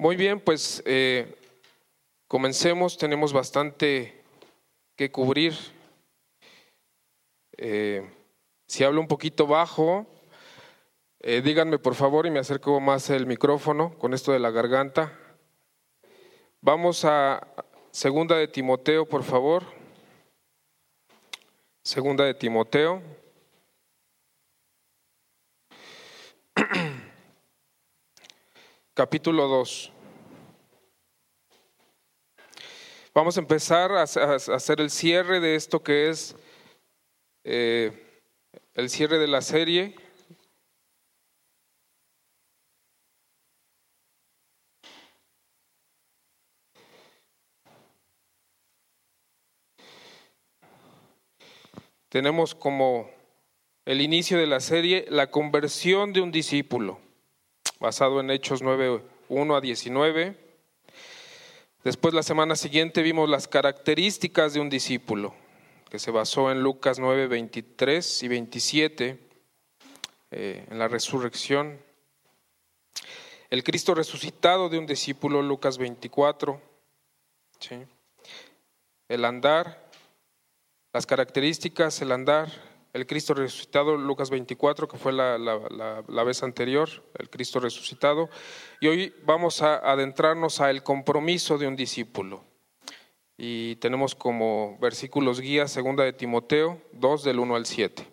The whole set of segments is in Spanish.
Muy bien, pues eh, comencemos. Tenemos bastante que cubrir. Eh, si hablo un poquito bajo, eh, díganme por favor y me acerco más el micrófono con esto de la garganta. Vamos a segunda de Timoteo, por favor. Segunda de Timoteo. Capítulo 2. Vamos a empezar a hacer el cierre de esto que es eh, el cierre de la serie. Tenemos como el inicio de la serie la conversión de un discípulo, basado en Hechos 9, 1 a 19. Después la semana siguiente vimos las características de un discípulo, que se basó en Lucas 9, 23 y 27, eh, en la resurrección. El Cristo resucitado de un discípulo, Lucas 24. El andar, las características, el andar, el Cristo resucitado, Lucas 24, que fue la, la, vez anterior, el Cristo resucitado. Y hoy vamos a adentrarnos al compromiso de un discípulo. Y tenemos como versículos guía segunda de Timoteo 2 del 1 al 7.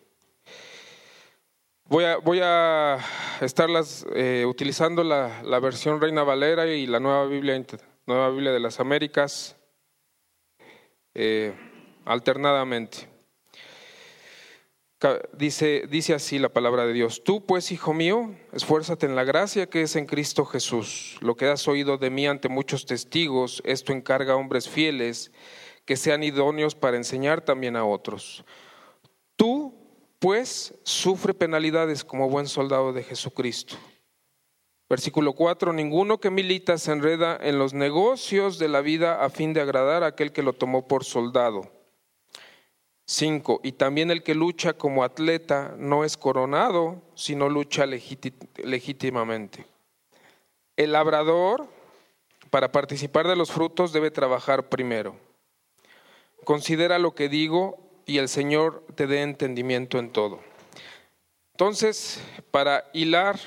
Voy a, voy a estar eh, utilizando la, versión Reina Valera y la nueva Biblia, nueva Biblia de las Américas eh, alternadamente. Dice, dice así la palabra de Dios, tú pues, hijo mío, esfuérzate en la gracia que es en Cristo Jesús. Lo que has oído de mí ante muchos testigos, esto encarga a hombres fieles que sean idóneos para enseñar también a otros. Tú pues sufre penalidades como buen soldado de Jesucristo. Versículo 4, ninguno que milita se enreda en los negocios de la vida a fin de agradar a aquel que lo tomó por soldado. 5. Y también el que lucha como atleta no es coronado, sino lucha legítimamente. El labrador, para participar de los frutos, debe trabajar primero. Considera lo que digo y el Señor te dé entendimiento en todo. Entonces, para hilar,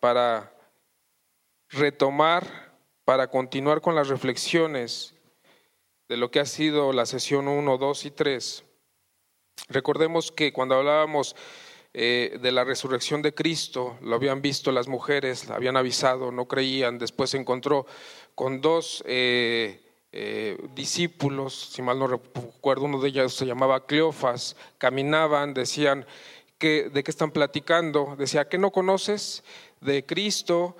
para retomar, para continuar con las reflexiones de lo que ha sido la sesión 1, 2 y 3, Recordemos que cuando hablábamos eh, de la resurrección de Cristo, lo habían visto las mujeres, habían avisado, no creían, después se encontró con dos eh, eh, discípulos, si mal no recuerdo, uno de ellos se llamaba Cleofas, caminaban, decían, ¿de qué están platicando? Decía, ¿qué no conoces de Cristo,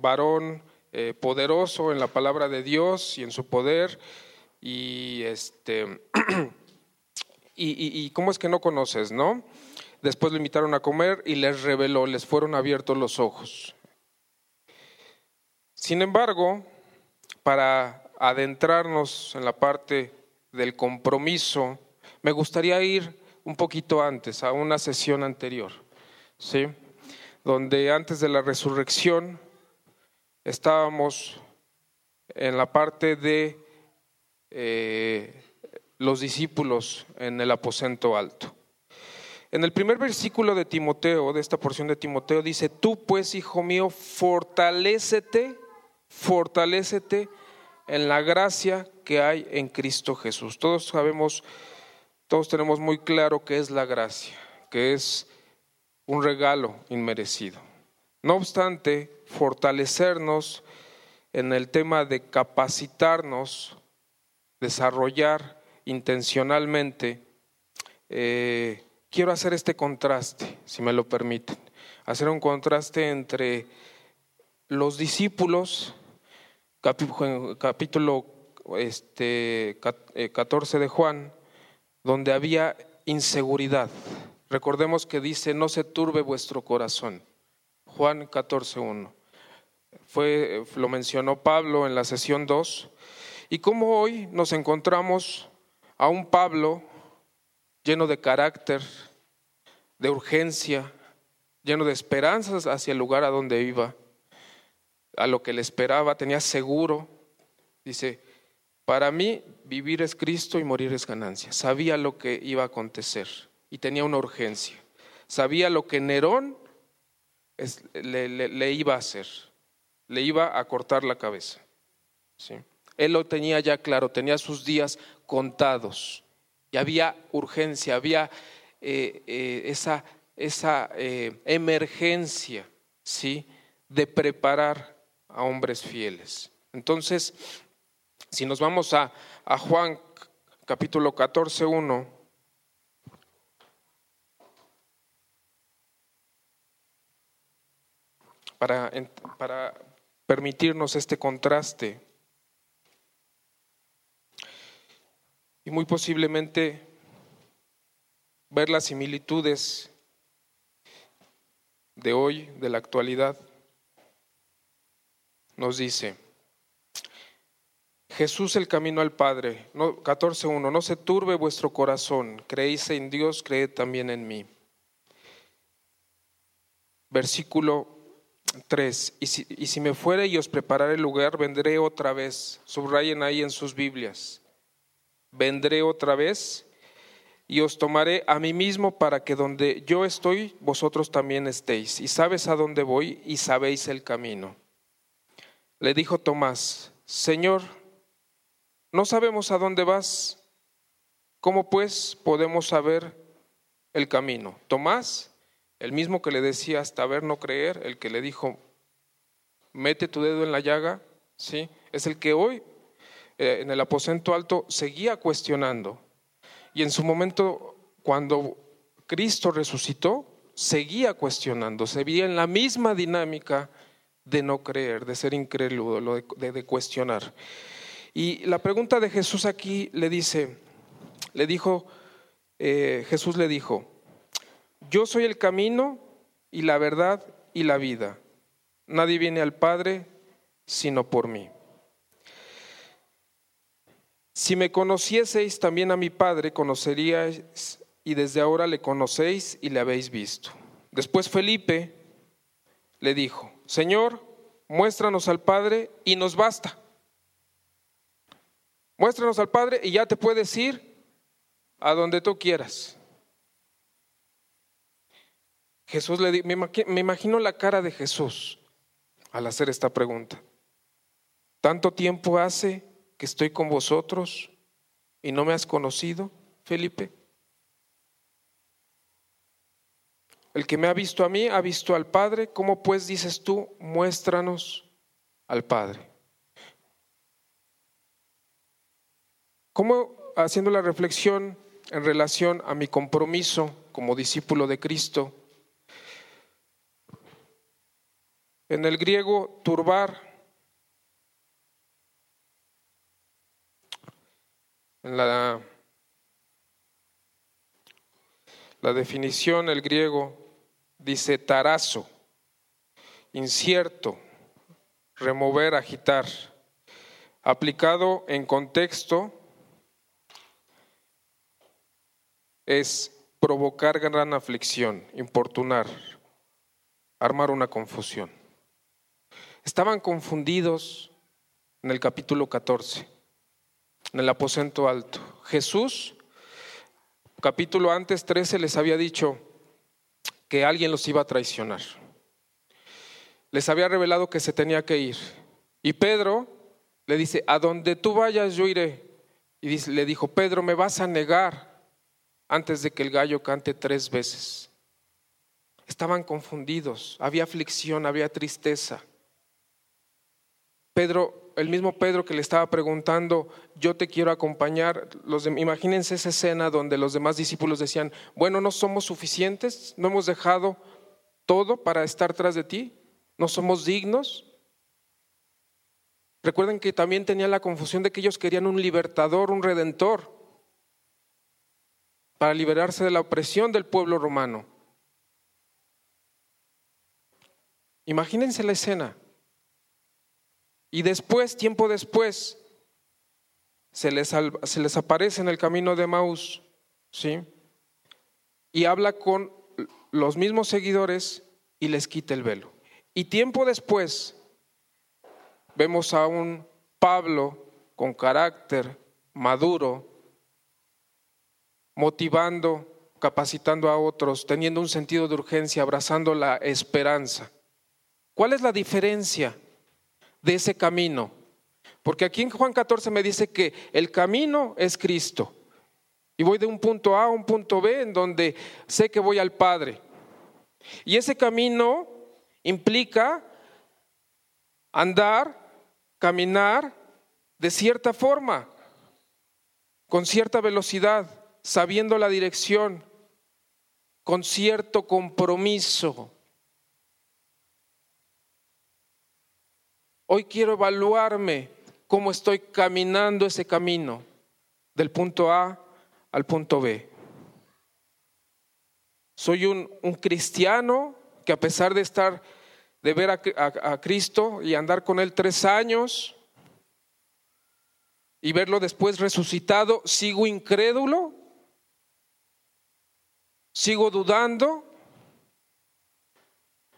varón poderoso en la palabra de Dios y en su poder? Y este... y, cómo es que no conoces, ¿no? Después lo invitaron a comer y les reveló, les fueron abiertos los ojos. Sin embargo, para adentrarnos en la parte del compromiso, me gustaría ir un poquito antes, a una sesión anterior, ¿sí? Donde antes de la resurrección estábamos en la parte de eh, los discípulos en el aposento alto. En el primer versículo de Timoteo, de esta porción de Timoteo, dice, tú pues, hijo mío, fortalécete, fortalécete en la gracia que hay en Cristo Jesús. Todos sabemos, todos tenemos muy claro qué es la gracia, que es un regalo inmerecido. No obstante, fortalecernos en el tema de capacitarnos, desarrollar intencionalmente, eh, quiero hacer este contraste, si me lo permiten, hacer un contraste entre los discípulos, capítulo este, 14 eh, de Juan, donde había inseguridad. Recordemos que dice, no se turbe vuestro corazón. Juan 14.1. Fue, lo mencionó Pablo en la sesión 2. Y como hoy nos encontramos a un Pablo lleno de carácter, de urgencia, lleno de esperanzas hacia el lugar a donde iba. a lo que le esperaba, tenía seguro. Dice, para mí vivir es Cristo y morir es ganancia. Sabía lo que iba a acontecer y tenía una urgencia. Sabía lo que Nerón le, iba a hacer. Le iba a cortar la cabeza. ¿sí? Él lo tenía ya claro, tenía sus días contados. Y había urgencia, había eh, eh, esa, esa eh, emergencia ¿sí? de preparar a hombres fieles. Entonces, si nos vamos a, a Juan capítulo 14, 1, para, para permitirnos este contraste y muy posiblemente ver las similitudes de hoy, de la actualidad, nos dice, Jesús el camino al Padre, 14.1, no se turbe vuestro corazón, creéis en Dios, creed también en mí. Versículo 3, y si, y si me fuere y os prepararé el lugar, vendré otra vez, subrayen ahí en sus Biblias, vendré otra vez y os tomaré a mí mismo para que donde yo estoy, vosotros también estéis. Y sabes a dónde voy y sabéis el camino. Le dijo Tomás, Señor, no sabemos a dónde vas. ¿Cómo pues podemos saber el camino? Tomás, el mismo que le decía hasta ver no creer, el que le dijo, mete tu dedo en la llaga, ¿sí? Es el que hoy eh, en el aposento alto seguía cuestionando. Y en su momento, cuando Cristo resucitó, seguía cuestionando, se veía en la misma dinámica de no creer, de ser incrédulo, de, de cuestionar. Y la pregunta de Jesús aquí le dice, le dijo, eh, Jesús le dijo, yo soy el camino y la verdad y la vida. Nadie viene al Padre sino por mí. Si me conocieseis también a mi Padre, conoceríais y desde ahora le conocéis y le habéis visto. Después Felipe le dijo, Señor, muéstranos al Padre y nos basta. Muéstranos al Padre y ya te puedes ir a donde tú quieras. Jesús le dijo, me imagino la cara de Jesús al hacer esta pregunta. Tanto tiempo hace que estoy con vosotros y no me has conocido, Felipe. El que me ha visto a mí ha visto al Padre. ¿Cómo pues dices tú, muéstranos al Padre? ¿Cómo haciendo la reflexión en relación a mi compromiso como discípulo de Cristo? En el griego, turbar, en la, la definición, el griego dice tarazo, incierto, remover, agitar. Aplicado en contexto, es provocar gran aflicción, importunar, armar una confusión. Estaban confundidos en el capítulo 14, en el aposento alto. Jesús, capítulo antes 13, les había dicho que alguien los iba a traicionar. Les había revelado que se tenía que ir. Y Pedro le dice, a donde tú vayas yo iré. Y le dijo, Pedro, me vas a negar antes de que el gallo cante tres veces. Estaban confundidos, había aflicción, había tristeza. Pedro, el mismo Pedro que le estaba preguntando, yo te quiero acompañar, los imagínense esa escena donde los demás discípulos decían, bueno, no somos suficientes, no hemos dejado todo para estar tras de ti, no somos dignos. Recuerden que también tenía la confusión de que ellos querían un libertador, un redentor para liberarse de la opresión del pueblo romano. Imagínense la escena. Y después, tiempo después, se les, aparece en el camino de Maús, ¿sí? Y habla con los mismos seguidores y les quita el velo. Y tiempo después, vemos a un Pablo con carácter maduro, motivando, capacitando a otros, teniendo un sentido de urgencia, abrazando la esperanza. ¿Cuál es la diferencia de ese camino? Porque aquí en Juan 14 me dice que el camino es Cristo. Y voy de un punto A a un punto B en donde sé que voy al Padre. Y ese camino implica andar, caminar de cierta forma, con cierta velocidad, sabiendo la dirección, con cierto compromiso. Hoy quiero evaluarme cómo estoy caminando ese camino del punto A al punto B. Soy un, cristiano que a pesar de estar, de ver a, Cristo y andar con Él tres años y verlo después resucitado, sigo incrédulo, sigo dudando,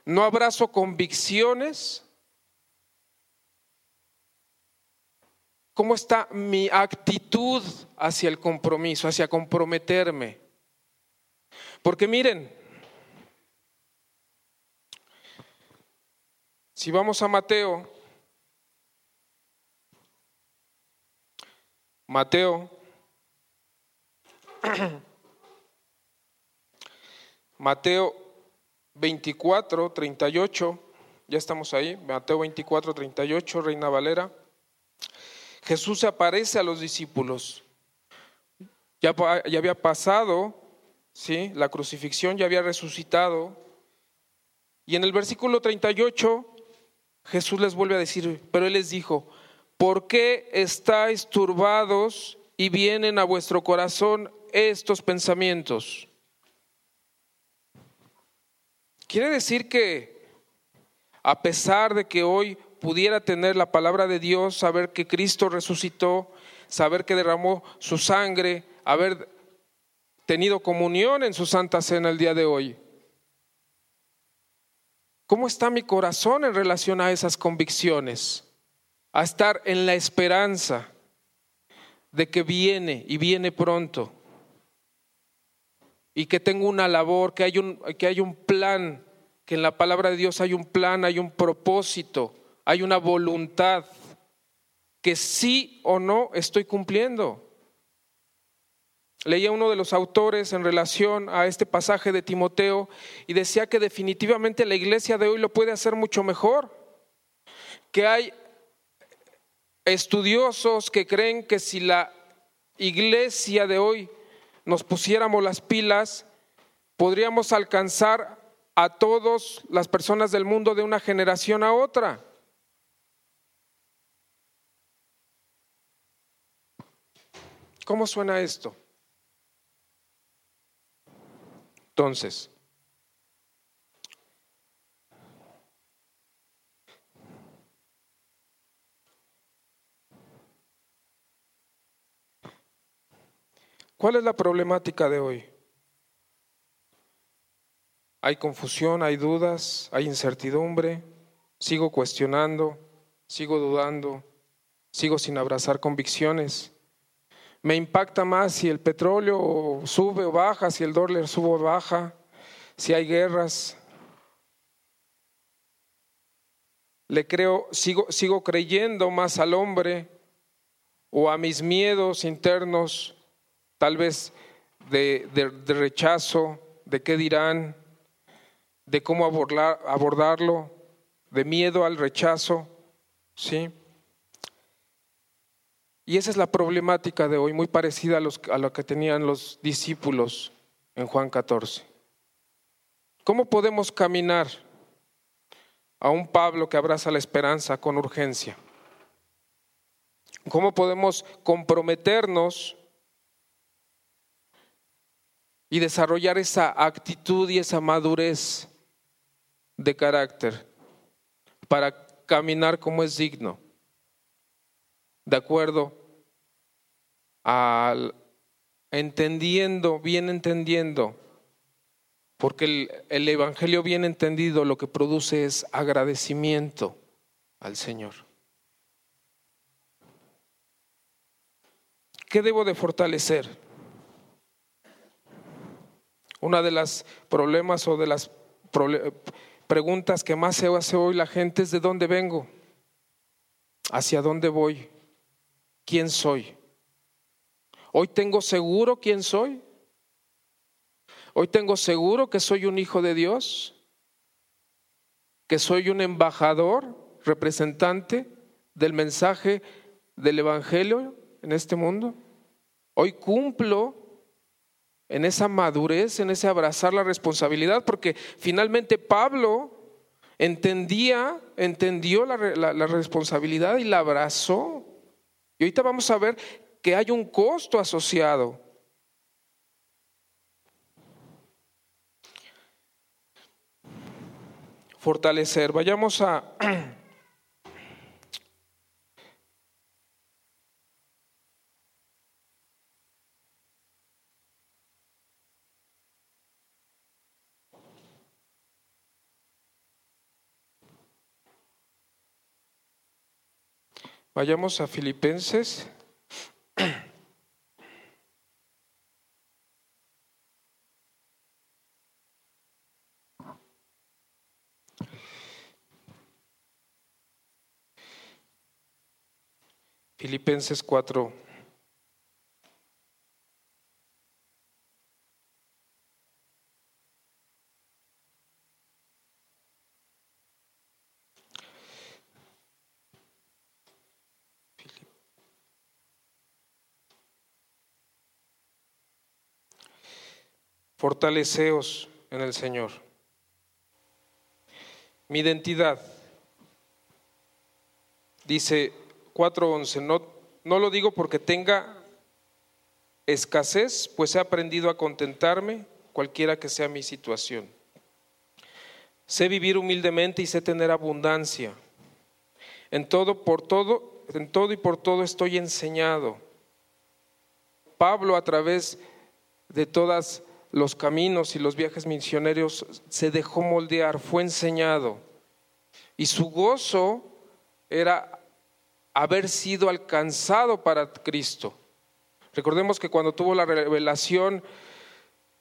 no abrazo convicciones. ¿Cómo está mi actitud hacia el compromiso, hacia comprometerme? Porque miren, si vamos a Mateo, Mateo, Mateo 24, 38, ya estamos ahí, Mateo 24, 38, Reina Valera. Jesús se aparece a los discípulos. Ya, ya había pasado ¿sí? La crucifixión ya había resucitado. Y en el versículo 38 Jesús les vuelve a decir, pero Él les dijo, ¿por qué estáis turbados y vienen a vuestro corazón estos pensamientos? Quiere decir que a pesar de que hoy pudiera tener la palabra de Dios, saber que Cristo resucitó, saber que derramó su sangre, haber tenido comunión en su Santa Cena el día de hoy? ¿Cómo está mi corazón en relación a esas convicciones? A estar en la esperanza de que viene y viene pronto. Y que tengo una labor, que hay un, que hay un plan, que en la palabra de Dios hay un plan, hay un propósito, hay una voluntad que sí o no estoy cumpliendo. Leía uno de los autores en relación a este pasaje de Timoteo y decía que definitivamente la iglesia de hoy lo puede hacer mucho mejor, que hay estudiosos que creen que si la iglesia de hoy nos pusiéramos las pilas, podríamos alcanzar a todas las personas del mundo de una generación a otra. ¿Cómo suena esto? Entonces, ¿cuál es la problemática de hoy? Hay confusión, hay dudas, hay incertidumbre, sigo cuestionando, sigo dudando, sigo sin abrazar convicciones me impacta más si el petróleo sube o baja, si el dólar sube o baja, si hay guerras. Le creo, sigo, sigo creyendo más al hombre o a mis miedos internos, tal vez de, de rechazo, de qué dirán, de cómo abordar, abordarlo, de miedo al rechazo, ¿sí? Y esa es la problemática de hoy, muy parecida a, los, a lo que tenían los discípulos en Juan 14. ¿Cómo podemos caminar a un Pablo que abraza la esperanza con urgencia? ¿Cómo podemos comprometernos y desarrollar esa actitud y esa madurez de carácter para caminar como es digno? de acuerdo al entendiendo, bien entendiendo, porque el, Evangelio bien entendido lo que produce es agradecimiento al Señor. ¿Qué debo de fortalecer? Una de las problemas o de las preguntas que más se hace hoy la gente es de dónde vengo, hacia dónde voy quién soy. Hoy tengo seguro quién soy. Hoy tengo seguro que soy un hijo de Dios, que soy un embajador, representante del mensaje del Evangelio en este mundo. Hoy cumplo en esa madurez, en ese abrazar la responsabilidad, porque finalmente Pablo entendía, entendió la, responsabilidad y la abrazó. Y ahorita vamos a ver que hay un costo asociado. Fortalecer. Vayamos a Vayamos a Filipenses. Filipenses 4. Fortaleceos en el Señor. Mi identidad, dice 4.11, no, no lo digo porque tenga escasez, pues he aprendido a contentarme cualquiera que sea mi situación. Sé vivir humildemente y sé tener abundancia. En todo, por todo, en todo y por todo estoy enseñado. Pablo a través de todas los caminos y los viajes misioneros se dejó moldear, fue enseñado. Y su gozo era haber sido alcanzado para Cristo. Recordemos que cuando tuvo la revelación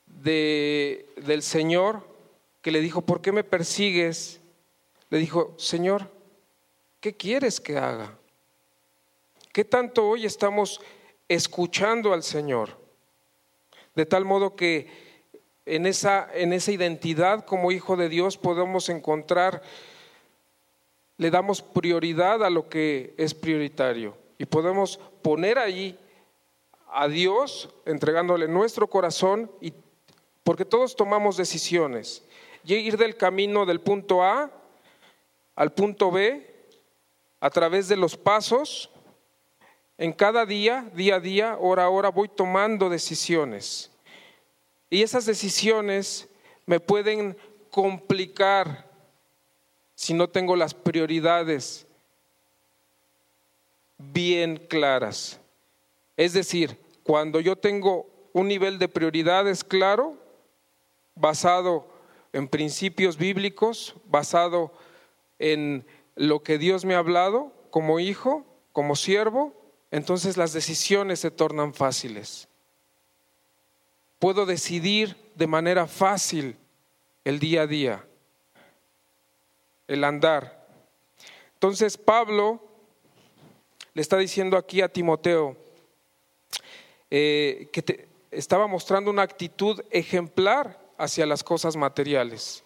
de, del Señor, que le dijo, ¿por qué me persigues? Le dijo, Señor, ¿qué quieres que haga? ¿Qué tanto hoy estamos escuchando al Señor? De tal modo que en esa, en esa identidad como hijo de Dios podemos encontrar, le damos prioridad a lo que es prioritario y podemos poner ahí a Dios entregándole nuestro corazón y porque todos tomamos decisiones. Y ir del camino del punto A al punto B a través de los pasos en cada día, día a día, hora a hora, voy tomando decisiones. Y esas decisiones me pueden complicar si no tengo las prioridades bien claras. Es decir, cuando yo tengo un nivel de prioridades claro, basado en principios bíblicos, basado en lo que Dios me ha hablado como hijo, como siervo, entonces las decisiones se tornan fáciles. Puedo decidir de manera fácil el día a día, el andar. Entonces Pablo le está diciendo aquí a Timoteo eh, que estaba mostrando una actitud ejemplar hacia las cosas materiales.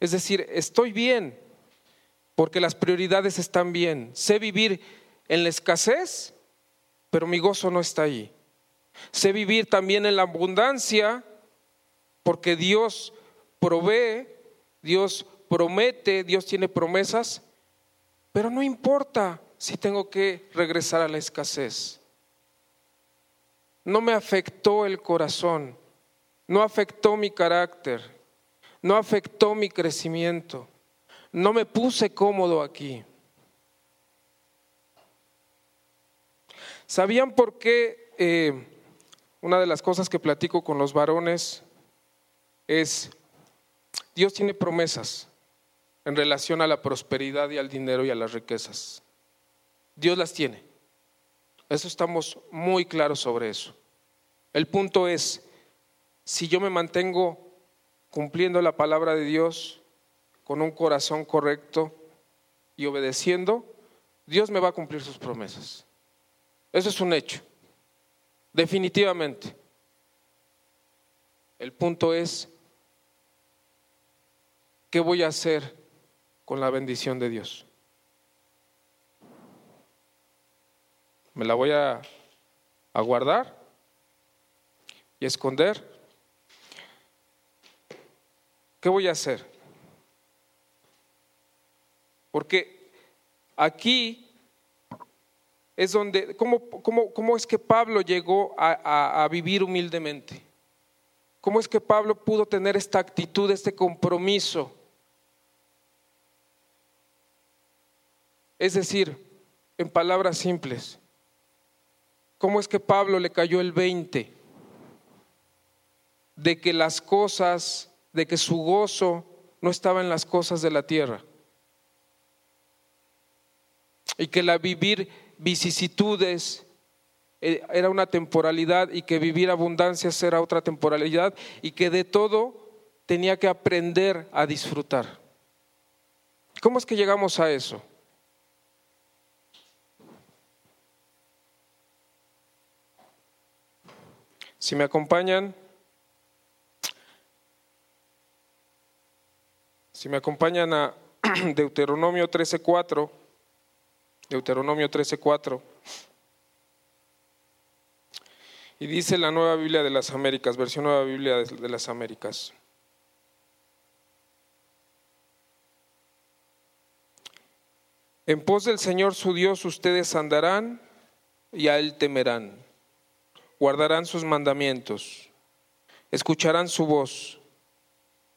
Es decir, estoy bien porque las prioridades están bien. Sé vivir en la escasez pero mi gozo no está ahí. Sé vivir también en la abundancia porque Dios provee, Dios promete, Dios tiene promesas, pero no importa si tengo que regresar a la escasez. No me afectó el corazón, no afectó mi carácter, no afectó mi crecimiento, no me puse cómodo aquí. ¿Sabían por qué? Eh, una de las cosas que platico con los varones es, Dios tiene promesas en relación a la prosperidad y al dinero y a las riquezas. Dios las tiene. Eso estamos muy claros sobre eso. El punto es, si yo me mantengo cumpliendo la palabra de Dios con un corazón correcto y obedeciendo, Dios me va a cumplir sus promesas. Eso es un hecho, definitivamente. El punto es, ¿qué voy a hacer con la bendición de Dios? ¿Me la voy a, guardar y esconder? ¿Qué voy a hacer? Porque aquí es donde, ¿cómo, cómo, es que Pablo llegó a, a vivir humildemente? ¿Cómo es que Pablo pudo tener esta actitud, este compromiso? Es decir, en palabras simples, ¿cómo es que Pablo le cayó el 20 de que las cosas, de que su gozo no estaba en las cosas de la tierra? Y que la vivir vicisitudes eh, era una temporalidad y que vivir abundancias era otra temporalidad y que de todo tenía que aprender a disfrutar. ¿Cómo es que llegamos a eso? Si me acompañan, si me acompañan a Deuteronomio 13:4, Deuteronomio 13:4. Y dice la Nueva Biblia de las Américas, versión Nueva Biblia de las Américas. En pos del Señor su Dios ustedes andarán y a Él temerán. Guardarán sus mandamientos, escucharán su voz,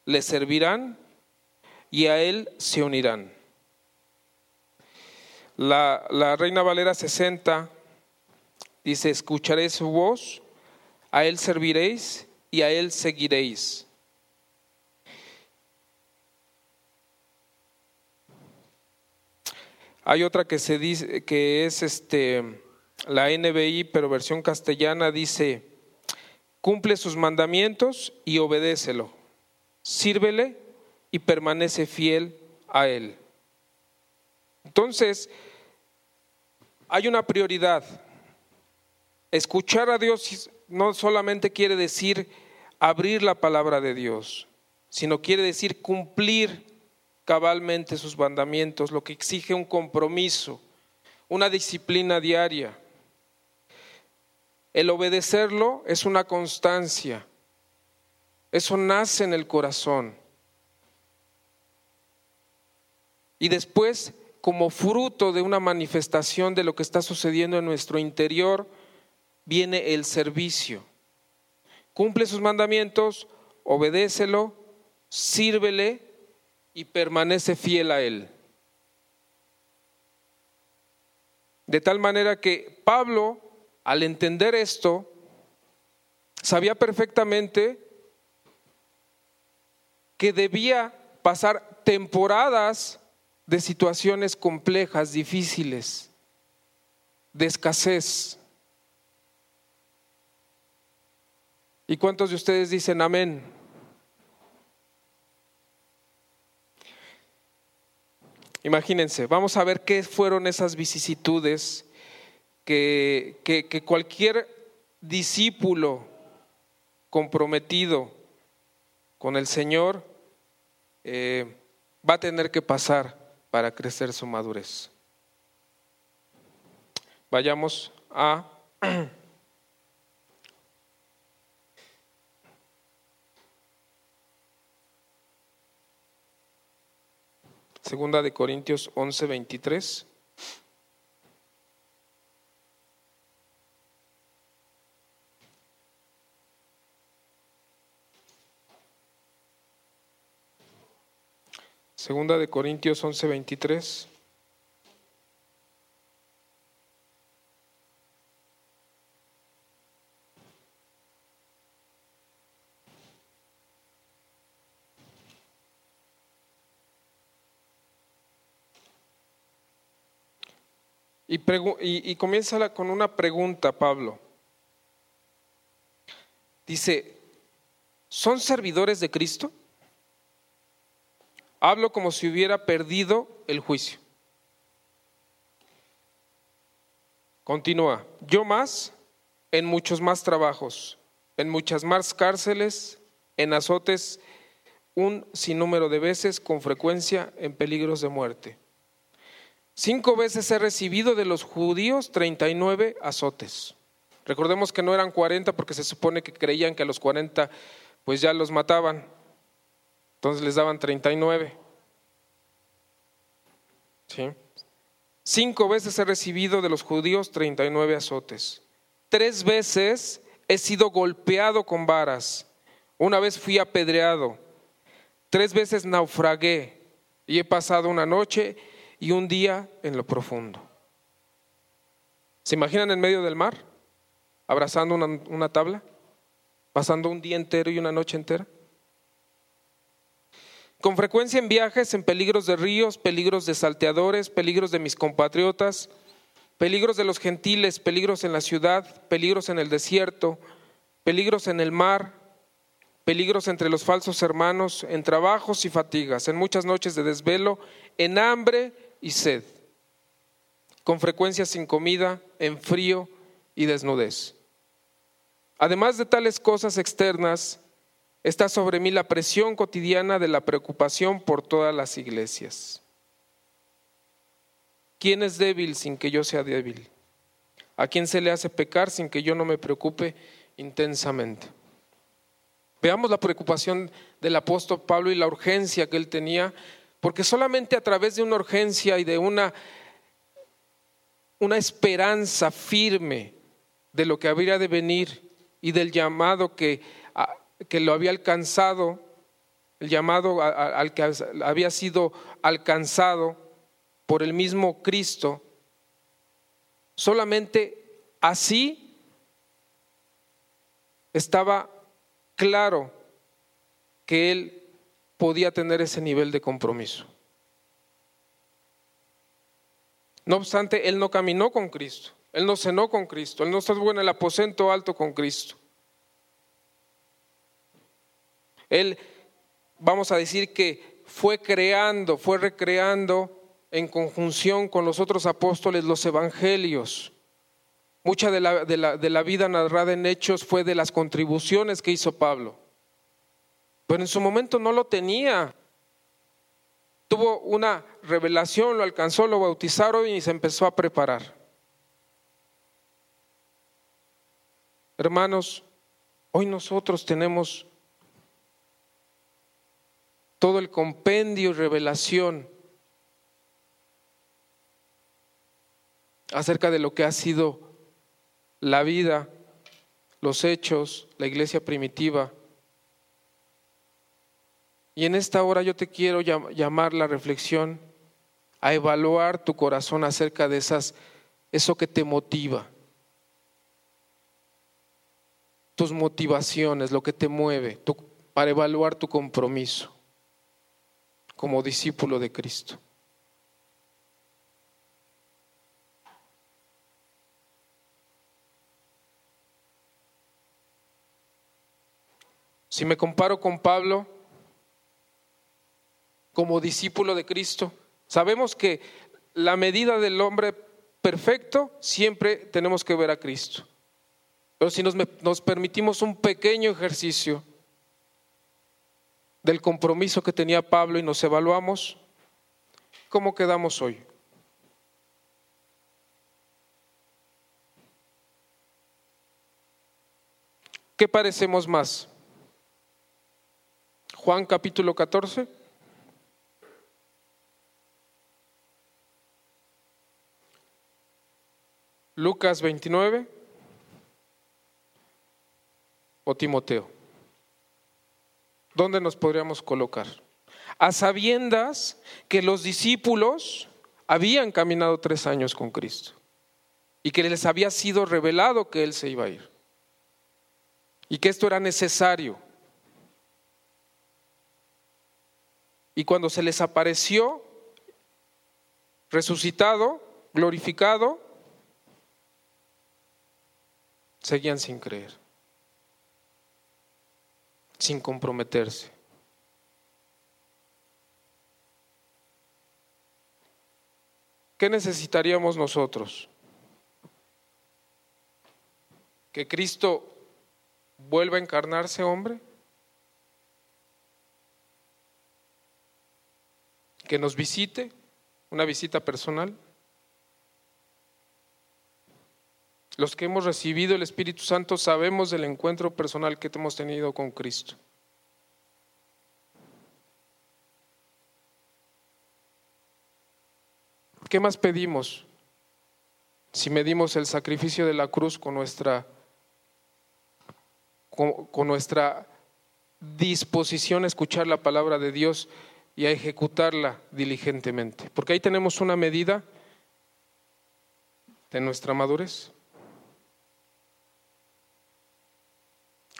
le servirán y a Él se unirán. La, la Reina Valera 60 Dice, escucharé su voz, a Él serviréis y a Él seguiréis. Hay otra que se dice que es este la NBI, pero versión castellana dice, cumple sus mandamientos y obedécelo. Sírvele y permanece fiel a él. Entonces, hay una prioridad. Escuchar a Dios no solamente quiere decir abrir la palabra de Dios, sino quiere decir cumplir cabalmente sus mandamientos, lo que exige un compromiso, una disciplina diaria. El obedecerlo es una constancia, eso nace en el corazón. Y después, como fruto de una manifestación de lo que está sucediendo en nuestro interior, viene el servicio. Cumple sus mandamientos, obedécelo, sírvele y permanece fiel a él. De tal manera que Pablo, al entender esto, sabía perfectamente que debía pasar temporadas de situaciones complejas, difíciles, de escasez, ¿Y cuántos de ustedes dicen amén? Imagínense, vamos a ver qué fueron esas vicisitudes que, que, cualquier discípulo comprometido con el Señor eh, va a tener que pasar para crecer su madurez. Vayamos a Segunda de Corintios 11, 23. Segunda de Corintios 11, 23. Y, comienza con una pregunta, Pablo. Dice, ¿son servidores de Cristo? Hablo como si hubiera perdido el juicio. Continúa, yo más, en muchos más trabajos, en muchas más cárceles, en azotes, un sinnúmero de veces, con frecuencia, en peligros de muerte. Cinco veces he recibido de los judíos 39 azotes. Recordemos que no eran 40 porque se supone que creían que a los 40 pues ya los mataban. Entonces les daban 39. ¿Sí? Cinco veces he recibido de los judíos 39 azotes. Tres veces he sido golpeado con varas. Una vez fui apedreado. Tres veces naufragué y he pasado una noche y un día en lo profundo. ¿Se imaginan en medio del mar? Abrazando una, una tabla, pasando un día entero y una noche entera. Con frecuencia en viajes, en peligros de ríos, peligros de salteadores, peligros de mis compatriotas, peligros de los gentiles, peligros en la ciudad, peligros en el desierto, peligros en el mar, peligros entre los falsos hermanos, en trabajos y fatigas, en muchas noches de desvelo, en hambre y sed, con frecuencia sin comida, en frío y desnudez. Además de tales cosas externas, está sobre mí la presión cotidiana de la preocupación por todas las iglesias. ¿Quién es débil sin que yo sea débil? ¿A quién se le hace pecar sin que yo no me preocupe intensamente? Veamos la preocupación del apóstol Pablo y la urgencia que él tenía porque solamente a través de una urgencia y de una, una esperanza firme de lo que habría de venir y del llamado que, que lo había alcanzado, el llamado al que había sido alcanzado por el mismo Cristo, solamente así estaba claro que él podía tener ese nivel de compromiso. No obstante, él no caminó con Cristo, él no cenó con Cristo, él no estuvo en el aposento alto con Cristo. Él, vamos a decir que fue creando, fue recreando en conjunción con los otros apóstoles los evangelios. Mucha de la, de la, de la vida narrada en hechos fue de las contribuciones que hizo Pablo pero en su momento no lo tenía. Tuvo una revelación, lo alcanzó, lo bautizaron y se empezó a preparar. Hermanos, hoy nosotros tenemos todo el compendio y revelación acerca de lo que ha sido la vida, los hechos, la iglesia primitiva, y en esta hora yo te quiero llamar la reflexión a evaluar tu corazón acerca de esas, eso que te motiva, tus motivaciones, lo que te mueve, para evaluar tu compromiso como discípulo de Cristo. Si me comparo con Pablo, como discípulo de Cristo. Sabemos que la medida del hombre perfecto siempre tenemos que ver a Cristo. Pero si nos, nos permitimos un pequeño ejercicio del compromiso que tenía Pablo y nos evaluamos, ¿cómo quedamos hoy? ¿Qué parecemos más? Juan capítulo 14. Lucas 29 o Timoteo. ¿Dónde nos podríamos colocar? A sabiendas que los discípulos habían caminado tres años con Cristo y que les había sido revelado que Él se iba a ir y que esto era necesario. Y cuando se les apareció resucitado, glorificado, seguían sin creer, sin comprometerse. ¿Qué necesitaríamos nosotros? ¿Que Cristo vuelva a encarnarse hombre? ¿Que nos visite? ¿Una visita personal? Los que hemos recibido el Espíritu Santo sabemos del encuentro personal que hemos tenido con Cristo. ¿Qué más pedimos si medimos el sacrificio de la cruz con nuestra, con, nuestra disposición a escuchar la palabra de Dios y a ejecutarla diligentemente? Porque ahí tenemos una medida de nuestra madurez.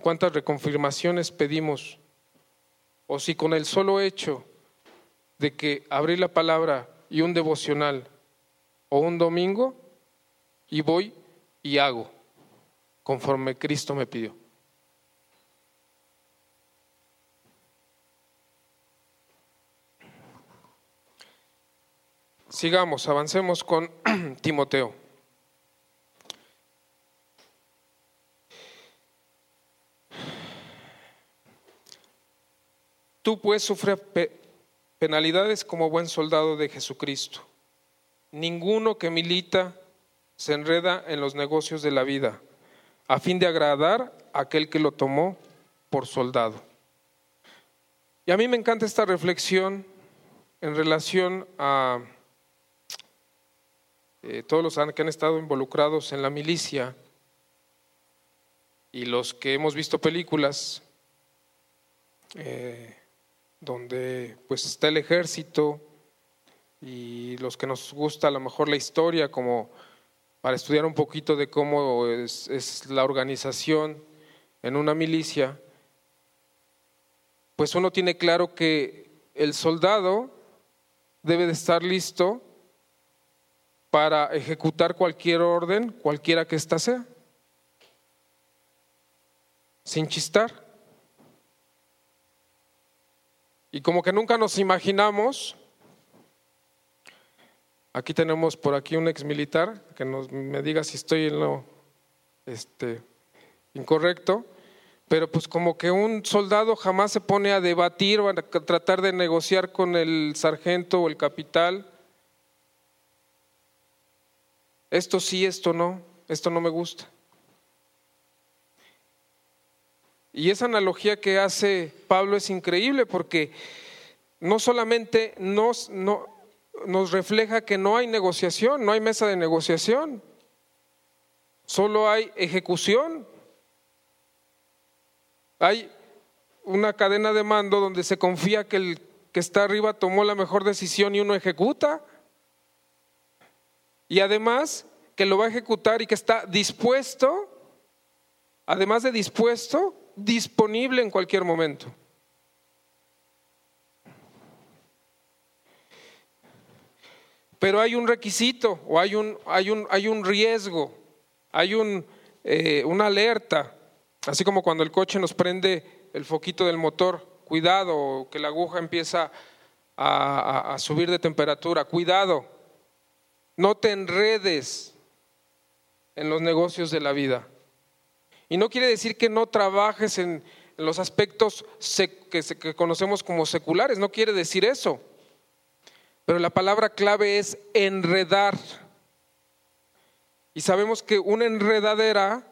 ¿Cuántas reconfirmaciones pedimos? O si con el solo hecho de que abrir la palabra y un devocional o un domingo y voy y hago conforme Cristo me pidió. Sigamos, avancemos con Timoteo. Tú pues sufres penalidades como buen soldado de Jesucristo. Ninguno que milita se enreda en los negocios de la vida, a fin de agradar a aquel que lo tomó por soldado. Y a mí me encanta esta reflexión en relación a eh, todos los que han estado involucrados en la milicia y los que hemos visto películas. Eh, donde pues está el ejército y los que nos gusta a lo mejor la historia como para estudiar un poquito de cómo es, es la organización en una milicia, pues uno tiene claro que el soldado debe de estar listo para ejecutar cualquier orden, cualquiera que ésta sea, sin chistar. Y como que nunca nos imaginamos, aquí tenemos por aquí un ex militar, que nos, me diga si estoy en lo este, incorrecto, pero pues como que un soldado jamás se pone a debatir o a tratar de negociar con el sargento o el capital. Esto sí, esto no, esto no me gusta. Y esa analogía que hace Pablo es increíble porque no solamente nos, refleja que no hay negociación, no hay mesa de negociación, solo hay ejecución. Hay una cadena de mando donde se confía que el que está arriba tomó la mejor decisión y uno ejecuta. Y además que lo va a ejecutar y que está dispuesto, además de dispuesto, disponible en cualquier momento. Pero hay un requisito o hay un, hay un, hay un riesgo, hay un, eh, una alerta, así como cuando el coche nos prende el foquito del motor, cuidado, que la aguja empieza a subir de temperatura, cuidado, no te enredes en los negocios de la vida. Y no quiere decir que no trabajes en, los aspectos que, conocemos como seculares, no quiere decir eso. Pero la palabra clave es enredar. Y sabemos que una enredadera,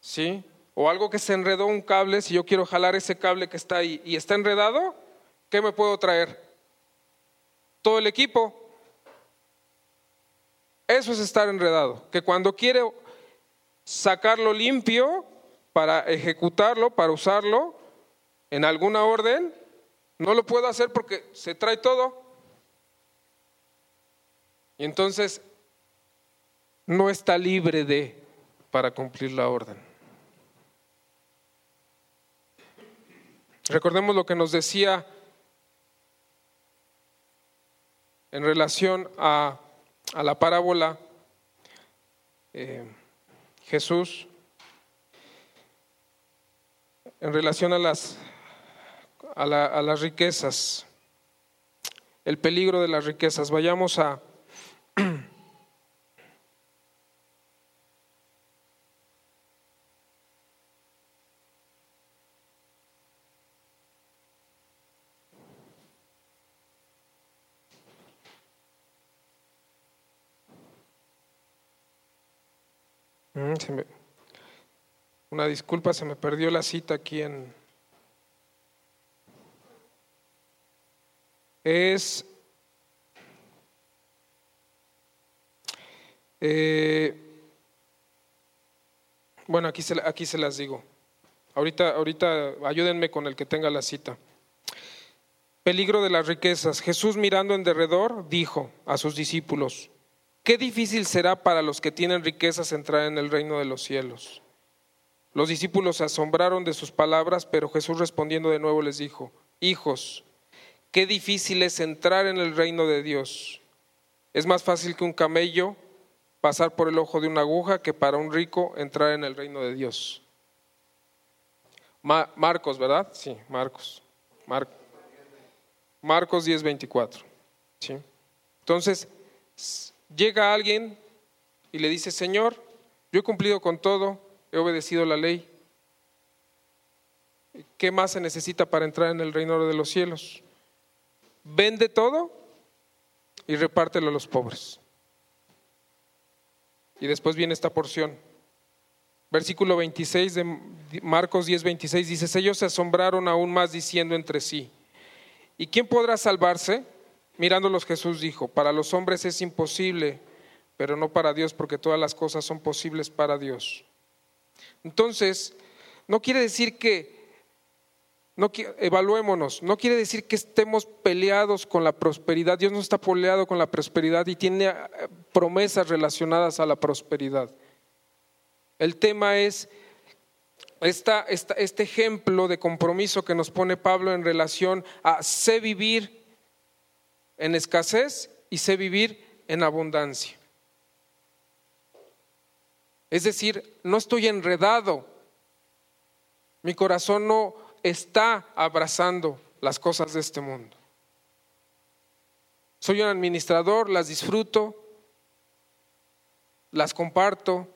¿sí? O algo que se enredó un cable, si yo quiero jalar ese cable que está ahí y está enredado, ¿qué me puedo traer? Todo el equipo. Eso es estar enredado. Que cuando quiero sacarlo limpio para ejecutarlo, para usarlo en alguna orden, no lo puedo hacer porque se trae todo. Y entonces no está libre de para cumplir la orden. Recordemos lo que nos decía en relación a a la parábola, eh, Jesús, en relación a las, a, a las riquezas, el peligro de las riquezas. Vayamos a Una disculpa, se me perdió la cita aquí en... Es... Eh, bueno, aquí se, aquí se las digo. Ahorita, ahorita ayúdenme con el que tenga la cita. Peligro de las riquezas. Jesús mirando en derredor dijo a sus discípulos, Qué difícil será para los que tienen riquezas entrar en el reino de los cielos. Los discípulos se asombraron de sus palabras, pero Jesús respondiendo de nuevo les dijo, Hijos, qué difícil es entrar en el reino de Dios. Es más fácil que un camello pasar por el ojo de una aguja que para un rico entrar en el reino de Dios. Marcos, ¿verdad? Sí, Marcos. Marcos 10, 24. ¿Sí? Entonces, llega alguien y le dice, Señor, yo he cumplido con todo, he obedecido la ley. ¿Qué más se necesita para entrar en el reino de los cielos? Vende todo y repártelo a los pobres. Y después viene esta porción. Versículo 26 de Marcos 10, 26 dice, ellos se asombraron aún más diciendo entre sí, ¿y quién podrá salvarse? Mirándolos Jesús dijo, para los hombres es imposible, pero no para Dios, porque todas las cosas son posibles para Dios. Entonces, no quiere decir que, no, evaluémonos, no quiere decir que estemos peleados con la prosperidad. Dios no está peleado con la prosperidad y tiene eh, promesas relacionadas a la prosperidad. El tema es este ejemplo de compromiso que nos pone Pablo en relación a sé vivir en escasez y sé vivir en abundancia. Es decir, no estoy enredado. Mi corazón no está abrazando las cosas de este mundo. Soy un administrador, las disfruto, las comparto,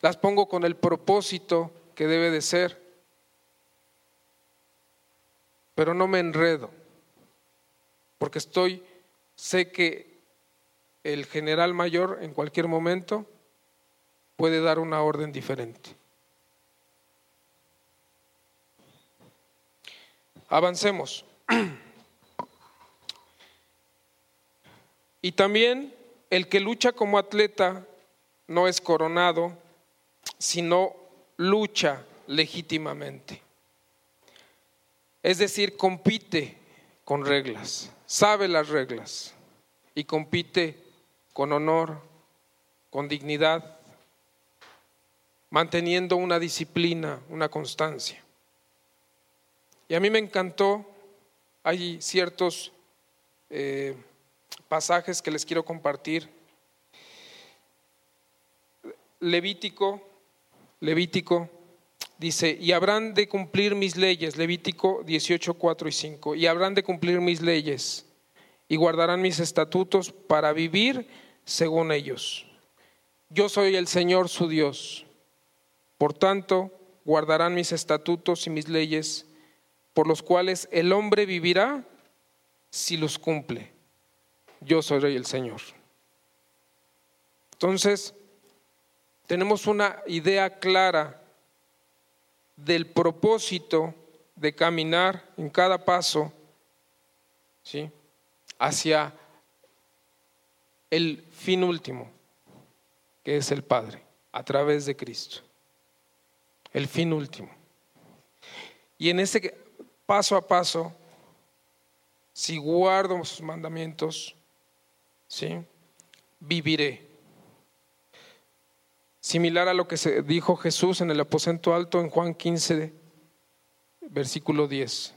las pongo con el propósito que debe de ser, pero no me enredo porque estoy, sé que el general mayor en cualquier momento puede dar una orden diferente. Avancemos. Y también el que lucha como atleta no es coronado, sino lucha legítimamente. Es decir, compite con reglas sabe las reglas y compite con honor, con dignidad, manteniendo una disciplina, una constancia. Y a mí me encantó, hay ciertos eh, pasajes que les quiero compartir. Levítico, Levítico Dice, y habrán de cumplir mis leyes, Levítico 18, 4 y 5, y habrán de cumplir mis leyes y guardarán mis estatutos para vivir según ellos. Yo soy el Señor su Dios. Por tanto, guardarán mis estatutos y mis leyes, por los cuales el hombre vivirá si los cumple. Yo soy el Señor. Entonces, tenemos una idea clara del propósito de caminar en cada paso ¿sí? hacia el fin último, que es el Padre, a través de Cristo. El fin último. Y en ese paso a paso, si guardo sus mandamientos, ¿sí? viviré similar a lo que se dijo Jesús en el aposento alto en Juan 15, versículo 10.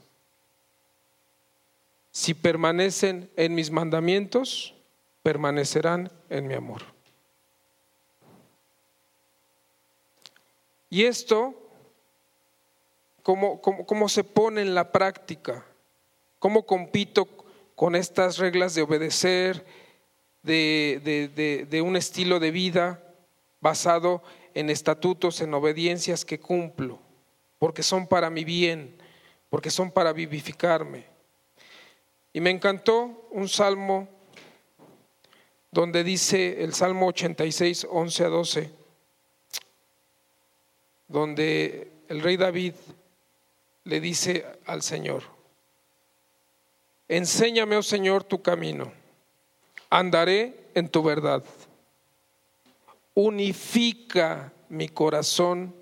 Si permanecen en mis mandamientos, permanecerán en mi amor. Y esto, ¿cómo, cómo, se pone en la práctica? ¿Cómo compito con estas reglas de obedecer, de, de un estilo de vida basado en estatutos, en obediencias que cumplo, porque son para mi bien, porque son para vivificarme? Y me encantó un salmo donde dice el Salmo 86, 11 a 12, donde el rey David le dice al Señor, enséñame, oh Señor, tu camino, andaré en tu verdad, unifica mi corazón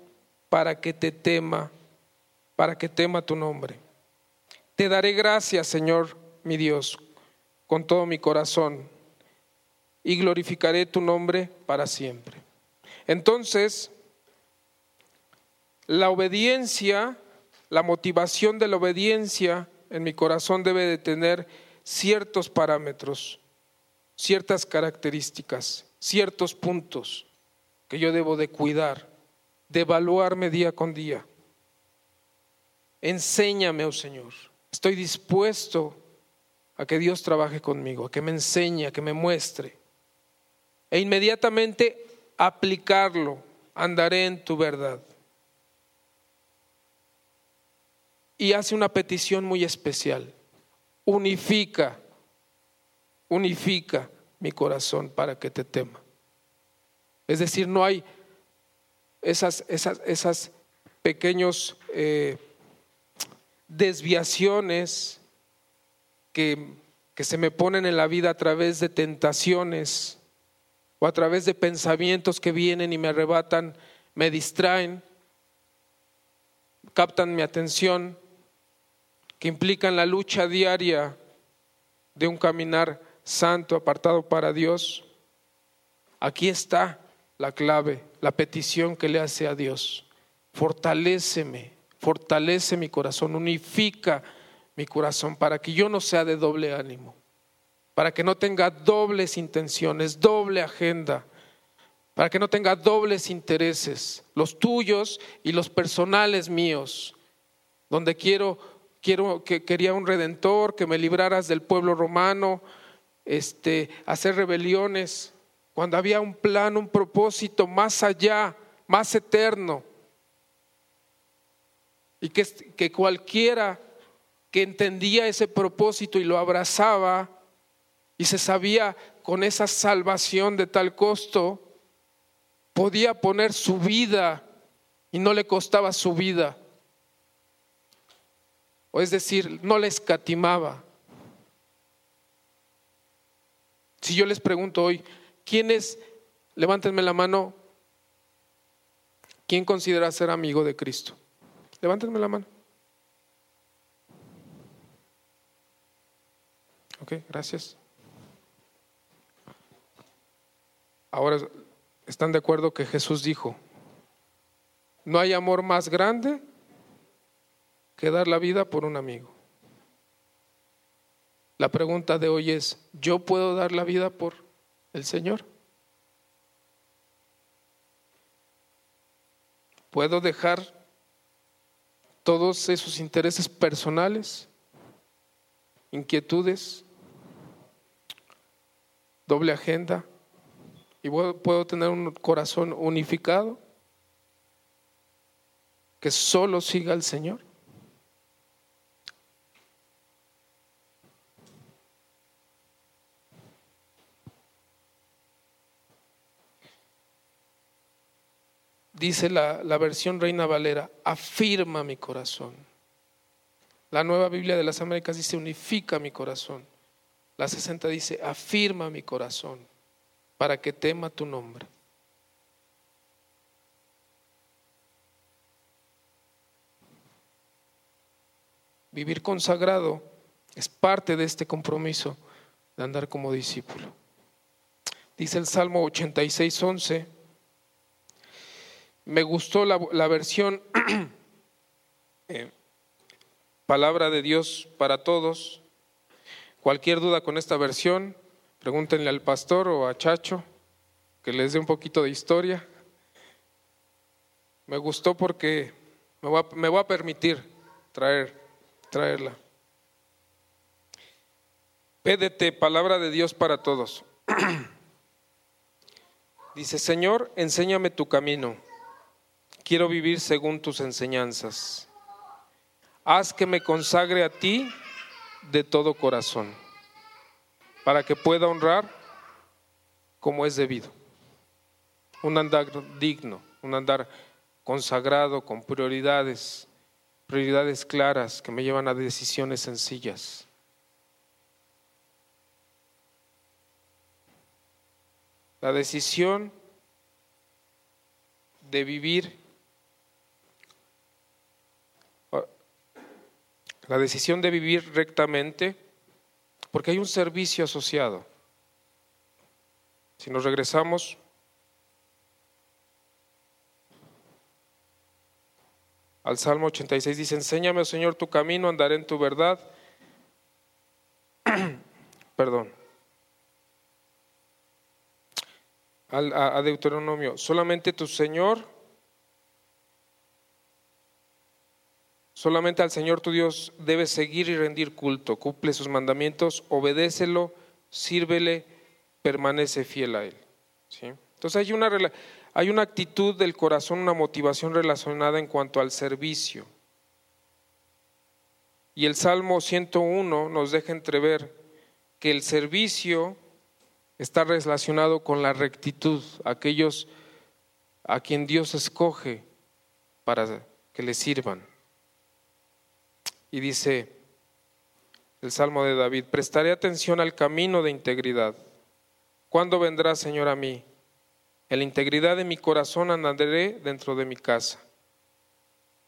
para que te tema, para que tema tu nombre. Te daré gracias, Señor, mi Dios, con todo mi corazón y glorificaré tu nombre para siempre. Entonces, la obediencia, la motivación de la obediencia en mi corazón debe de tener ciertos parámetros, ciertas características, ciertos puntos que yo debo de cuidar, de evaluarme día con día. Enséñame, oh Señor. Estoy dispuesto a que Dios trabaje conmigo, a que me enseñe, a que me muestre e inmediatamente aplicarlo. Andaré en tu verdad. Y hace una petición muy especial. Unifica, unifica mi corazón para que te tema. Es decir, no hay esas, esas, esas pequeños eh, desviaciones que, que se me ponen en la vida a través de tentaciones, o a través de pensamientos que vienen y me arrebatan, me distraen, captan mi atención, que implican la lucha diaria de un caminar santo, apartado para Dios. Aquí está la clave, la petición que le hace a Dios. Fortaléceme, fortalece mi corazón, unifica mi corazón para que yo no sea de doble ánimo para que no tenga dobles intenciones, doble agenda, para que no tenga dobles intereses, los tuyos y los personales míos, donde quiero, quiero que quería un redentor, que me libraras del pueblo romano, este, hacer rebeliones, cuando había un plan, un propósito más allá, más eterno, y que, que cualquiera que entendía ese propósito y lo abrazaba, y se sabía con esa salvación de tal costo, podía poner su vida y no le costaba su vida. O es decir, no le escatimaba. Si yo les pregunto hoy, ¿quién es, levántenme la mano, ¿quién considera ser amigo de Cristo? Levántenme la mano. Ok, gracias. Ahora, ¿están de acuerdo que Jesús dijo, no hay amor más grande que dar la vida por un amigo? La pregunta de hoy es, ¿yo puedo dar la vida por el Señor? ¿Puedo dejar todos esos intereses personales, inquietudes, doble agenda? y puedo tener un corazón unificado que solo siga al Señor. Dice la, la versión Reina Valera, afirma mi corazón. La nueva Biblia de las Américas dice, unifica mi corazón. La 60 dice, afirma mi corazón para que tema tu nombre. Vivir consagrado es parte de este compromiso de andar como discípulo. Dice el Salmo 86, 11. Me gustó la, versión eh, Palabra de Dios para todos. Cualquier duda con esta versión, Pregúntenle al pastor o a Chacho que les dé un poquito de historia. Me gustó porque me voy a, permitir traer, traerla. PDT, palabra de Dios para todos. Dice, Señor, enséñame tu camino. Quiero vivir según tus enseñanzas. Haz que me consagre a ti de todo corazón, para que pueda honrar como es debido. Un andar digno, un andar consagrado con prioridades, prioridades claras que me llevan a decisiones sencillas. La decisión de vivir, la decisión de vivir rectamente, porque hay un servicio asociado. Si nos regresamos al Salmo 86 dice, enséñame, oh Señor, tu camino, andaré en tu verdad. Perdón. Al, a, a Deuteronomio, solamente tu Señor, solamente al Señor tu Dios debes seguir y rendir culto, cumple sus mandamientos, obedécelo, sírvele, permanece fiel a Él. Entonces hay una, hay una actitud del corazón, una motivación relacionada en cuanto al servicio. Y el Salmo 101 nos deja entrever que el servicio está relacionado con la rectitud, aquellos a quien Dios escoge para que le sirvan. Y dice el Salmo de David, prestaré atención al camino de integridad. ¿Cuándo vendrá, Señor, a mí? En la integridad de mi corazón andaré dentro de mi casa.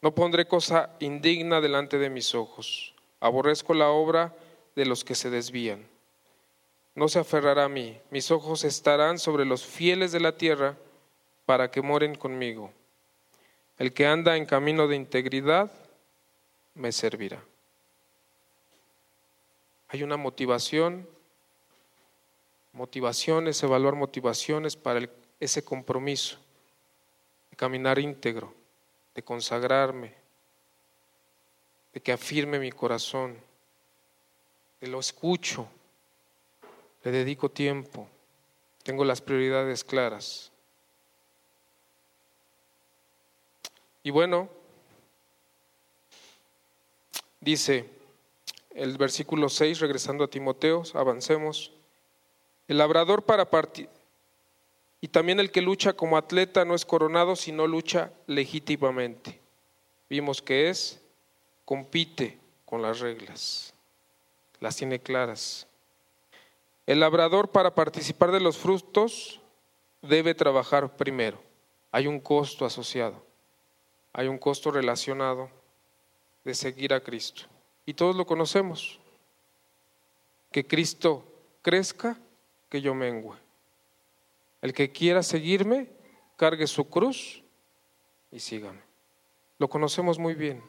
No pondré cosa indigna delante de mis ojos. Aborrezco la obra de los que se desvían. No se aferrará a mí. Mis ojos estarán sobre los fieles de la tierra para que moren conmigo. El que anda en camino de integridad me servirá. Hay una motivación, motivaciones, evaluar motivaciones para ese compromiso de caminar íntegro, de consagrarme, de que afirme mi corazón, de lo escucho, le dedico tiempo, tengo las prioridades claras. Y bueno, dice el versículo 6, regresando a Timoteo, avancemos, el labrador para partir y también el que lucha como atleta no es coronado, sino lucha legítimamente. Vimos que es, compite con las reglas, las tiene claras. El labrador para participar de los frutos debe trabajar primero. Hay un costo asociado, hay un costo relacionado de seguir a Cristo. Y todos lo conocemos. Que Cristo crezca, que yo mengue. El que quiera seguirme, cargue su cruz y sígame. Lo conocemos muy bien.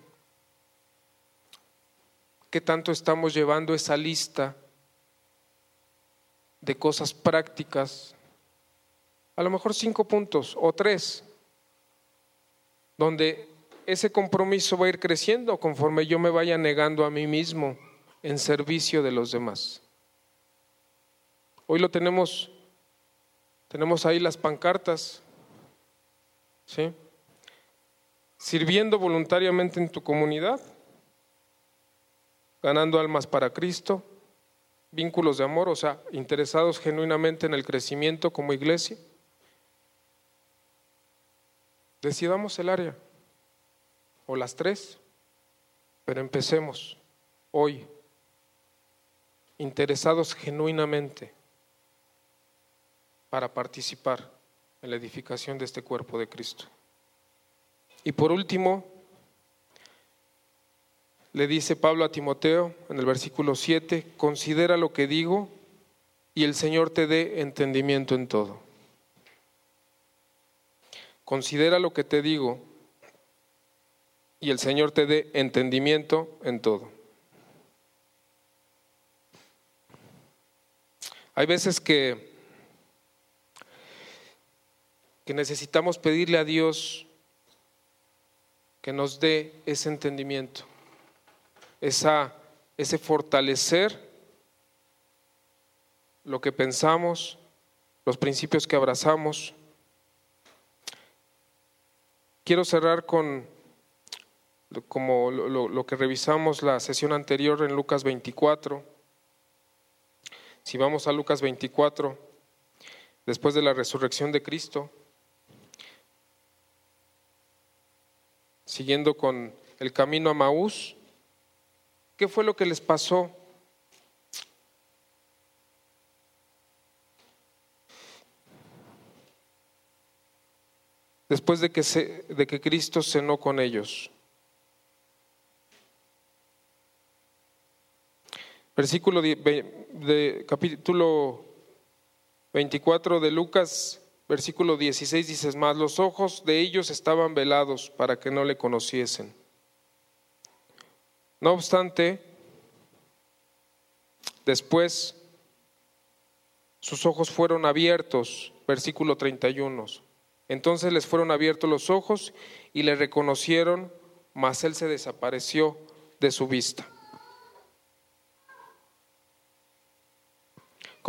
¿Qué tanto estamos llevando esa lista de cosas prácticas? A lo mejor cinco puntos o tres, donde ese compromiso va a ir creciendo conforme yo me vaya negando a mí mismo en servicio de los demás. Hoy lo tenemos tenemos ahí las pancartas, ¿sí? Sirviendo voluntariamente en tu comunidad, ganando almas para Cristo, vínculos de amor, o sea, interesados genuinamente en el crecimiento como iglesia. Decidamos el área, o las tres, pero empecemos hoy, interesados genuinamente para participar en la edificación de este cuerpo de Cristo. Y por último, le dice Pablo a Timoteo en el versículo 7, considera lo que digo y el Señor te dé entendimiento en todo. Considera lo que te digo y el Señor te dé entendimiento en todo. Hay veces que, que necesitamos pedirle a Dios que nos dé ese entendimiento, esa, ese fortalecer lo que pensamos, los principios que abrazamos. Quiero cerrar con como lo, que revisamos la sesión anterior en Lucas 24. Si vamos a Lucas 24, después de la resurrección de Cristo, siguiendo con el camino a Maús, ¿qué fue lo que les pasó? Después de que, se, de que Cristo cenó con ellos. Versículo de, capítulo 24 de Lucas, versículo 16 dices más, los ojos de ellos estaban velados para que no le conociesen. No obstante, después sus ojos fueron abiertos, versículo 31. Entonces les fueron abiertos los ojos y le reconocieron, mas él se desapareció de su vista.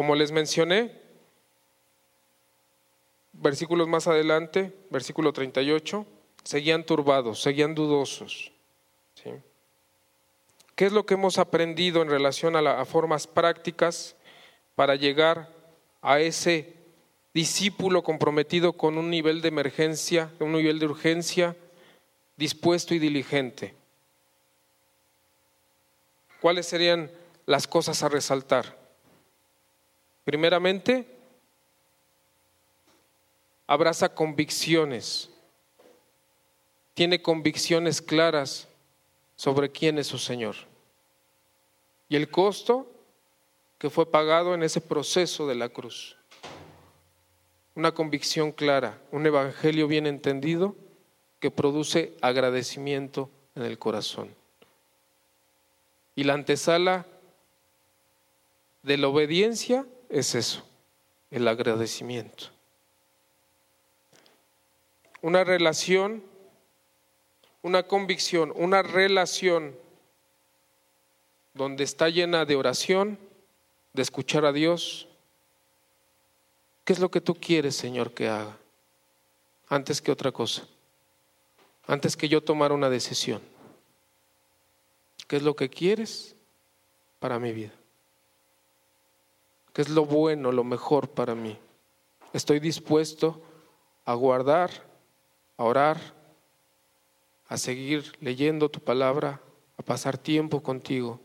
Como les mencioné, versículos más adelante, versículo 38, seguían turbados, seguían dudosos. ¿Qué es lo que hemos aprendido en relación a, a formas prácticas para llegar a ese discípulo comprometido con un nivel de emergencia, un nivel de urgencia, dispuesto y diligente? ¿Cuáles serían las cosas a resaltar? Primeramente, abraza convicciones, tiene convicciones claras sobre quién es su Señor y el costo que fue pagado en ese proceso de la cruz. Una convicción clara, un evangelio bien entendido que produce agradecimiento en el corazón. Y la antesala de la obediencia es eso, el agradecimiento. Una relación, una convicción, una relación donde está llena de oración, de escuchar a Dios. ¿Qué es lo que tú quieres, Señor, que haga? Antes que otra cosa. Antes que yo tomar una decisión. ¿Qué es lo que quieres para mi vida? ¿Qué es lo bueno, lo mejor para mí? Estoy dispuesto a guardar, a orar, a seguir leyendo tu palabra, a pasar tiempo contigo,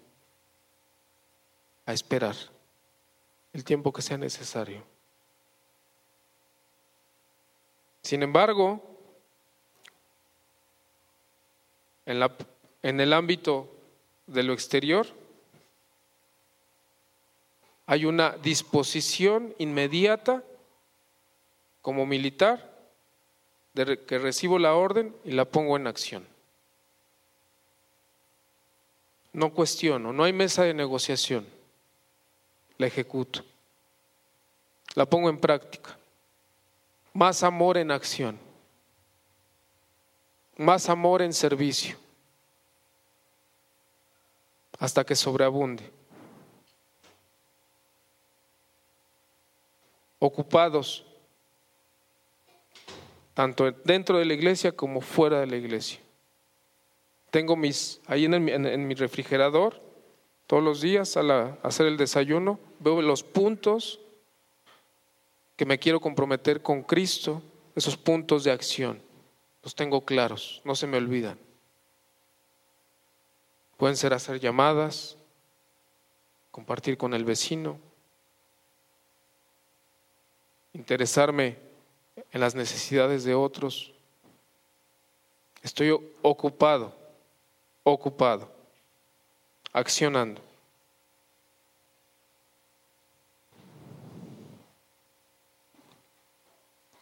a esperar el tiempo que sea necesario. Sin embargo, en, la, en el ámbito de lo exterior, hay una disposición inmediata como militar de que recibo la orden y la pongo en acción. No cuestiono, no hay mesa de negociación, la ejecuto, la pongo en práctica. Más amor en acción, más amor en servicio, hasta que sobreabunde. Ocupados, tanto dentro de la iglesia como fuera de la iglesia. Tengo mis, ahí en, mi refrigerador, todos los días al hacer el desayuno, veo los puntos que me quiero comprometer con Cristo, esos puntos de acción. Los tengo claros, no se me olvidan. Pueden ser hacer llamadas, compartir con el vecino, interesarme en las necesidades de otros. Estoy ocupado, ocupado, accionando.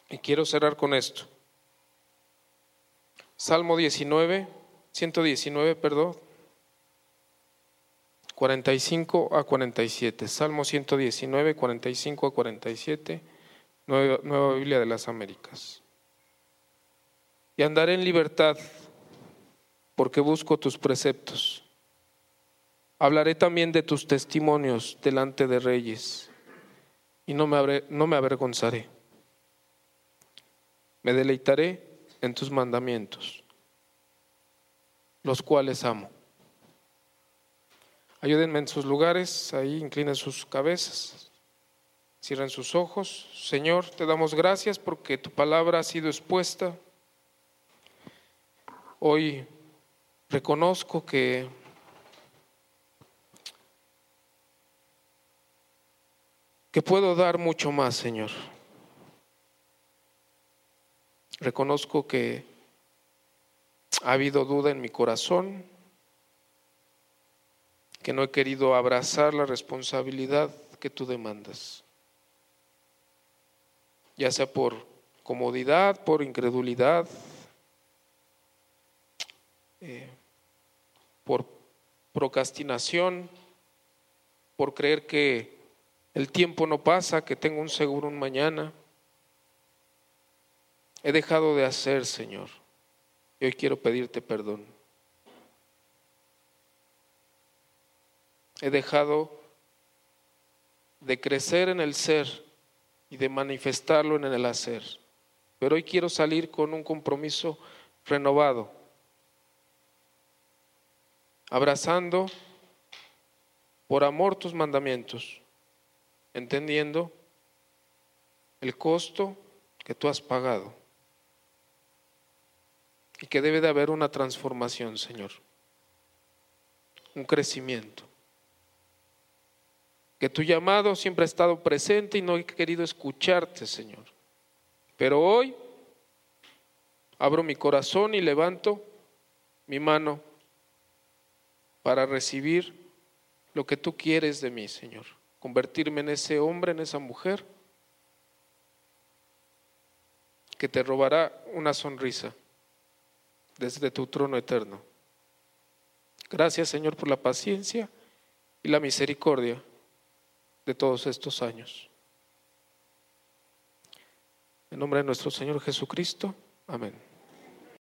Y quiero cerrar con esto. Salmo 19, 119, perdón. 45 a 47. Salmo 119, 45 a 47. Nueva, Biblia de las Américas. Y andaré en libertad porque busco tus preceptos. Hablaré también de tus testimonios delante de reyes y no me, no me avergonzaré. Me deleitaré en tus mandamientos, los cuales amo. Ayúdenme en sus lugares, ahí inclinen sus cabezas, cierren sus ojos. Señor, te damos gracias porque tu palabra ha sido expuesta. Hoy reconozco que que puedo dar mucho más, Señor. Reconozco que ha habido duda en mi corazón, que no he querido abrazar la responsabilidad que tú demandas, ya sea por comodidad, por incredulidad, eh, por procrastinación, por creer que el tiempo no pasa, que tengo un seguro un mañana. He dejado de hacer, Señor, y hoy quiero pedirte perdón. He dejado de crecer en el ser y de manifestarlo en el hacer. Pero hoy quiero salir con un compromiso renovado, abrazando por amor tus mandamientos entendiendo el costo que tú has pagado y que debe de haber una transformación, Señor, un crecimiento. Que tu llamado siempre ha estado presente y no he querido escucharte, Señor. Pero hoy abro mi corazón y levanto mi mano para recibir lo que tú quieres de mí, Señor convertirme en ese hombre, en esa mujer que te robará una sonrisa desde tu trono eterno. Gracias Señor por la paciencia y la misericordia de todos estos años. En nombre de nuestro Señor Jesucristo, amén.